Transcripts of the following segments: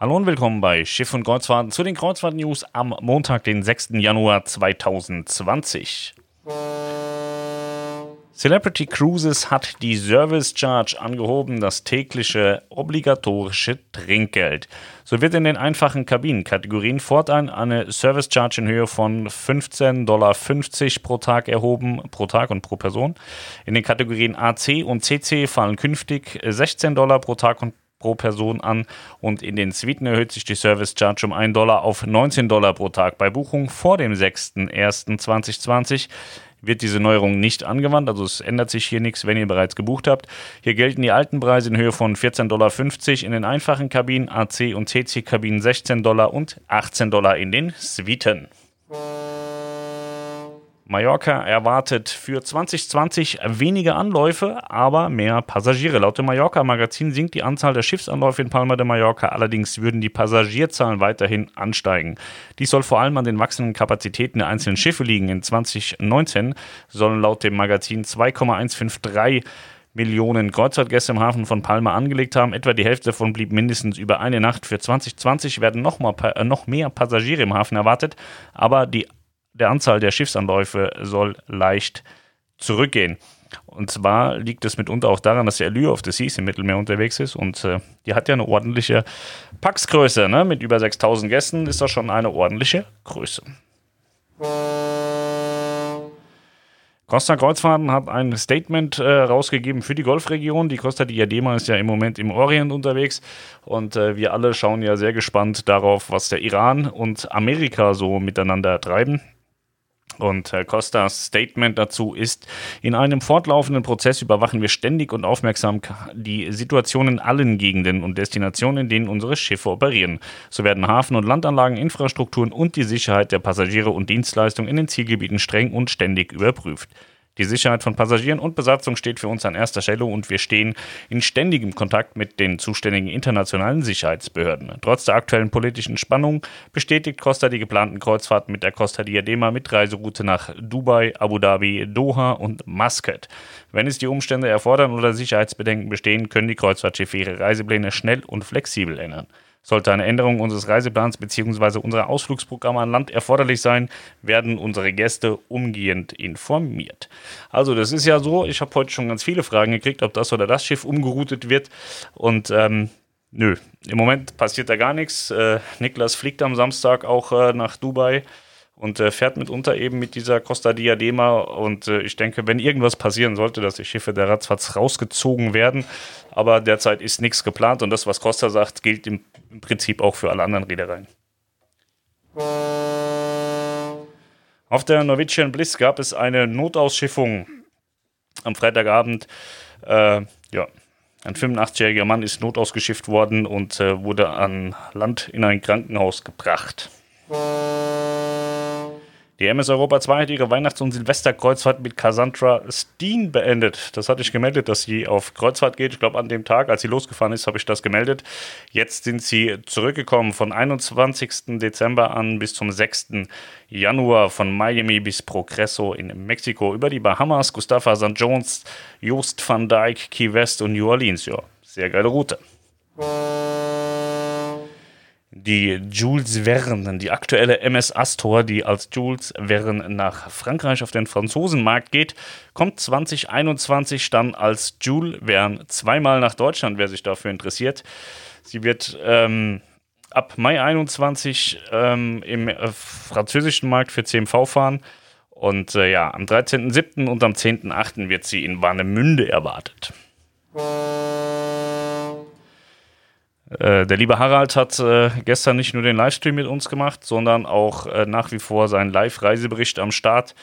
Hallo und willkommen bei Schiff und Kreuzfahrten zu den Kreuzfahrt-News am Montag, den 6. Januar 2020. Celebrity Cruises hat die Service Charge angehoben, das tägliche obligatorische Trinkgeld. So wird in den einfachen Kabinenkategorien fortan eine Service Charge in Höhe von 15,50 Dollar pro Tag erhoben, pro Tag und pro Person. In den Kategorien AC und CC fallen künftig 16 Dollar pro Tag und pro Person an und in den Suiten erhöht sich die Service Charge um 1 Dollar auf 19 Dollar pro Tag. Bei Buchung vor dem 6.1.2020 wird diese Neuerung nicht angewandt, also es ändert sich hier nichts, wenn ihr bereits gebucht habt. Hier gelten die alten Preise in Höhe von 14,50 Dollar in den einfachen Kabinen, AC und CC Kabinen 16 Dollar und 18 Dollar in den Suiten. Mallorca erwartet für 2020 weniger Anläufe, aber mehr Passagiere. Laut dem Mallorca-Magazin sinkt die Anzahl der Schiffsanläufe in Palma de Mallorca, allerdings würden die Passagierzahlen weiterhin ansteigen. Dies soll vor allem an den wachsenden Kapazitäten der einzelnen Schiffe liegen. In 2019 sollen laut dem Magazin 2,153 Millionen Kreuzfahrtgäste im Hafen von Palma angelegt haben. Etwa die Hälfte davon blieb mindestens über eine Nacht. Für 2020 werden noch, mal, äh, noch mehr Passagiere im Hafen erwartet, aber die der Anzahl der Schiffsanläufe soll leicht zurückgehen. Und zwar liegt es mitunter auch daran, dass der Allure of the Seas im Mittelmeer unterwegs ist und äh, die hat ja eine ordentliche Paxgröße. Ne? Mit über 6000 Gästen ist das schon eine ordentliche Größe. Costa Kreuzfahrten hat ein Statement äh, rausgegeben für die Golfregion. Die Costa Diadema ist ja im Moment im Orient unterwegs und äh, wir alle schauen ja sehr gespannt darauf, was der Iran und Amerika so miteinander treiben. Und Herr Costas Statement dazu ist, in einem fortlaufenden Prozess überwachen wir ständig und aufmerksam die Situation in allen Gegenden und Destinationen, in denen unsere Schiffe operieren. So werden Hafen- und Landanlagen, Infrastrukturen und die Sicherheit der Passagiere und Dienstleistungen in den Zielgebieten streng und ständig überprüft. Die Sicherheit von Passagieren und Besatzung steht für uns an erster Stelle und wir stehen in ständigem Kontakt mit den zuständigen internationalen Sicherheitsbehörden. Trotz der aktuellen politischen Spannung bestätigt Costa die geplanten Kreuzfahrten mit der Costa Diadema mit Reiseroute nach Dubai, Abu Dhabi, Doha und Muscat. Wenn es die Umstände erfordern oder Sicherheitsbedenken bestehen, können die Kreuzfahrtschiffe ihre Reisepläne schnell und flexibel ändern. Sollte eine Änderung unseres Reiseplans bzw. unserer Ausflugsprogramme an Land erforderlich sein, werden unsere Gäste umgehend informiert. Also das ist ja so, ich habe heute schon ganz viele Fragen gekriegt, ob das oder das Schiff umgeroutet wird und ähm, nö, im Moment passiert da gar nichts. Äh, Niklas fliegt am Samstag auch äh, nach Dubai und äh, fährt mitunter eben mit dieser Costa Diadema. Und äh, ich denke, wenn irgendwas passieren sollte, dass die Schiffe der ratzfatz rausgezogen werden. Aber derzeit ist nichts geplant und das, was Costa sagt, gilt im, im Prinzip auch für alle anderen Reedereien. Auf der Norwegian Bliss gab es eine Notausschiffung am Freitagabend. Äh, ja, ein 85-jähriger Mann ist notausgeschifft worden und äh, wurde an Land in ein Krankenhaus gebracht. Die MS Europa 2 hat ihre Weihnachts- und Silvesterkreuzfahrt mit Cassandra Steen beendet. Das hatte ich gemeldet, dass sie auf Kreuzfahrt geht. Ich glaube, an dem Tag, als sie losgefahren ist, habe ich das gemeldet. Jetzt sind sie zurückgekommen von 21. Dezember an bis zum 6. Januar von Miami bis Progresso in Mexiko über die Bahamas, Gustafa St. Jones, Joost van Dyke, Key West und New Orleans. Ja, sehr geile Route. Die Jules Verne, die aktuelle MS Astor, die als Jules Verne nach Frankreich auf den Franzosenmarkt geht, kommt 2021 dann als Jules Verne zweimal nach Deutschland, wer sich dafür interessiert. Sie wird ähm, ab Mai 21 ähm, im äh, französischen Markt für CMV fahren. Und äh, ja, am 13.07. und am 10.08. wird sie in Warnemünde erwartet. Äh, der liebe Harald hat äh, gestern nicht nur den Livestream mit uns gemacht, sondern auch äh, nach wie vor seinen Live-Reisebericht am Start.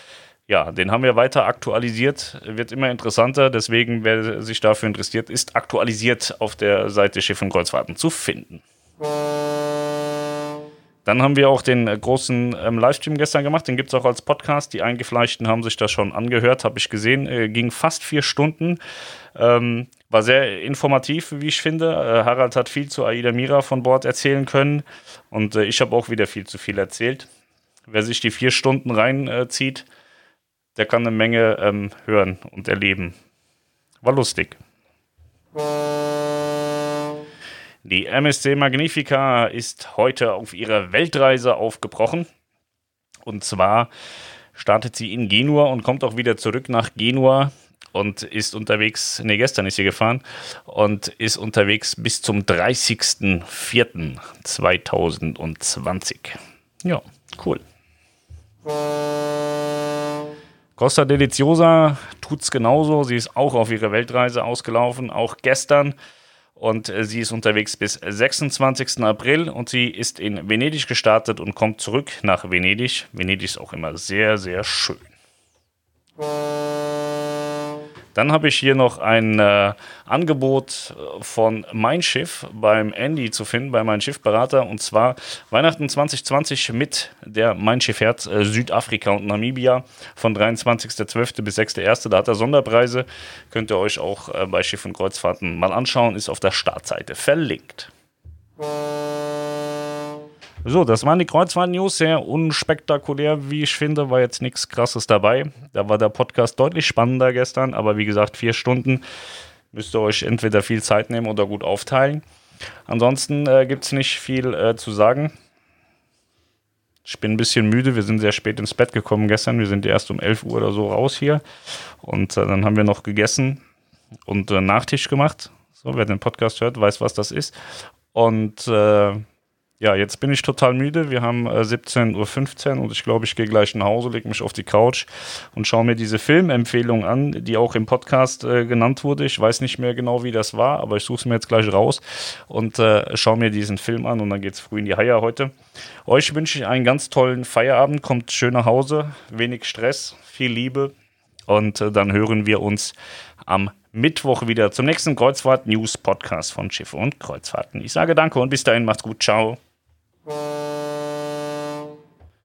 Ja, den haben wir weiter aktualisiert, wird immer interessanter. Deswegen, wer sich dafür interessiert, ist aktualisiert auf der Seite Schiff und Kreuzfahrten zu finden. Dann haben wir auch den äh, großen ähm, Livestream gestern gemacht. Den gibt es auch als Podcast. Die Eingefleischten haben sich das schon angehört, habe ich gesehen. Äh, ging fast vier Stunden. Ähm, war sehr informativ, wie ich finde. Äh, Harald hat viel zu Aida Mira von Bord erzählen können. Und äh, ich habe auch wieder viel zu viel erzählt. Wer sich die vier Stunden reinzieht, der kann eine Menge ähm, hören und erleben. War lustig. Die MSC Magnifica ist heute auf ihrer Weltreise aufgebrochen. Und zwar startet sie in Genua und kommt auch wieder zurück nach Genua und ist unterwegs, nee, gestern ist sie gefahren und ist unterwegs bis zum 30.04.2020. Ja, cool. Costa Deliciosa tut es genauso. Sie ist auch auf ihre Weltreise ausgelaufen, auch gestern. Und äh, sie ist unterwegs bis 26. April und sie ist in Venedig gestartet und kommt zurück nach Venedig. Venedig ist auch immer sehr, sehr schön. Dann habe ich hier noch ein äh, Angebot äh, von Mein Schiff beim Andy zu finden, bei Mein Schiffberater. Und zwar Weihnachten 2020 mit der Mein Schiff Herz äh, Südafrika und Namibia von 23.12. bis 6.1. Da hat er Sonderpreise. Könnt ihr euch auch äh, bei Schiff und Kreuzfahrten mal anschauen. Ist auf der Startseite verlinkt. So, das waren die Kreuzfahrt-News. Sehr unspektakulär, wie ich finde. War jetzt nichts Krasses dabei. Da war der Podcast deutlich spannender gestern. Aber wie gesagt, vier Stunden müsst ihr euch entweder viel Zeit nehmen oder gut aufteilen. Ansonsten äh, gibt es nicht viel äh, zu sagen. Ich bin ein bisschen müde. Wir sind sehr spät ins Bett gekommen gestern. Wir sind erst um 11 Uhr oder so raus hier. Und äh, dann haben wir noch gegessen und äh, Nachtisch gemacht. So, wer den Podcast hört, weiß, was das ist. Und äh, ja, jetzt bin ich total müde. Wir haben äh, 17.15 Uhr und ich glaube, ich gehe gleich nach Hause, lege mich auf die Couch und schaue mir diese Filmempfehlung an, die auch im Podcast äh, genannt wurde. Ich weiß nicht mehr genau, wie das war, aber ich suche es mir jetzt gleich raus und äh, schaue mir diesen Film an und dann geht es früh in die Haie heute. Euch wünsche ich einen ganz tollen Feierabend, kommt schön nach Hause, wenig Stress, viel Liebe und äh, dann hören wir uns am Mittwoch wieder zum nächsten Kreuzfahrt-News-Podcast von Schiffe und Kreuzfahrten. Ich sage danke und bis dahin, macht's gut, ciao.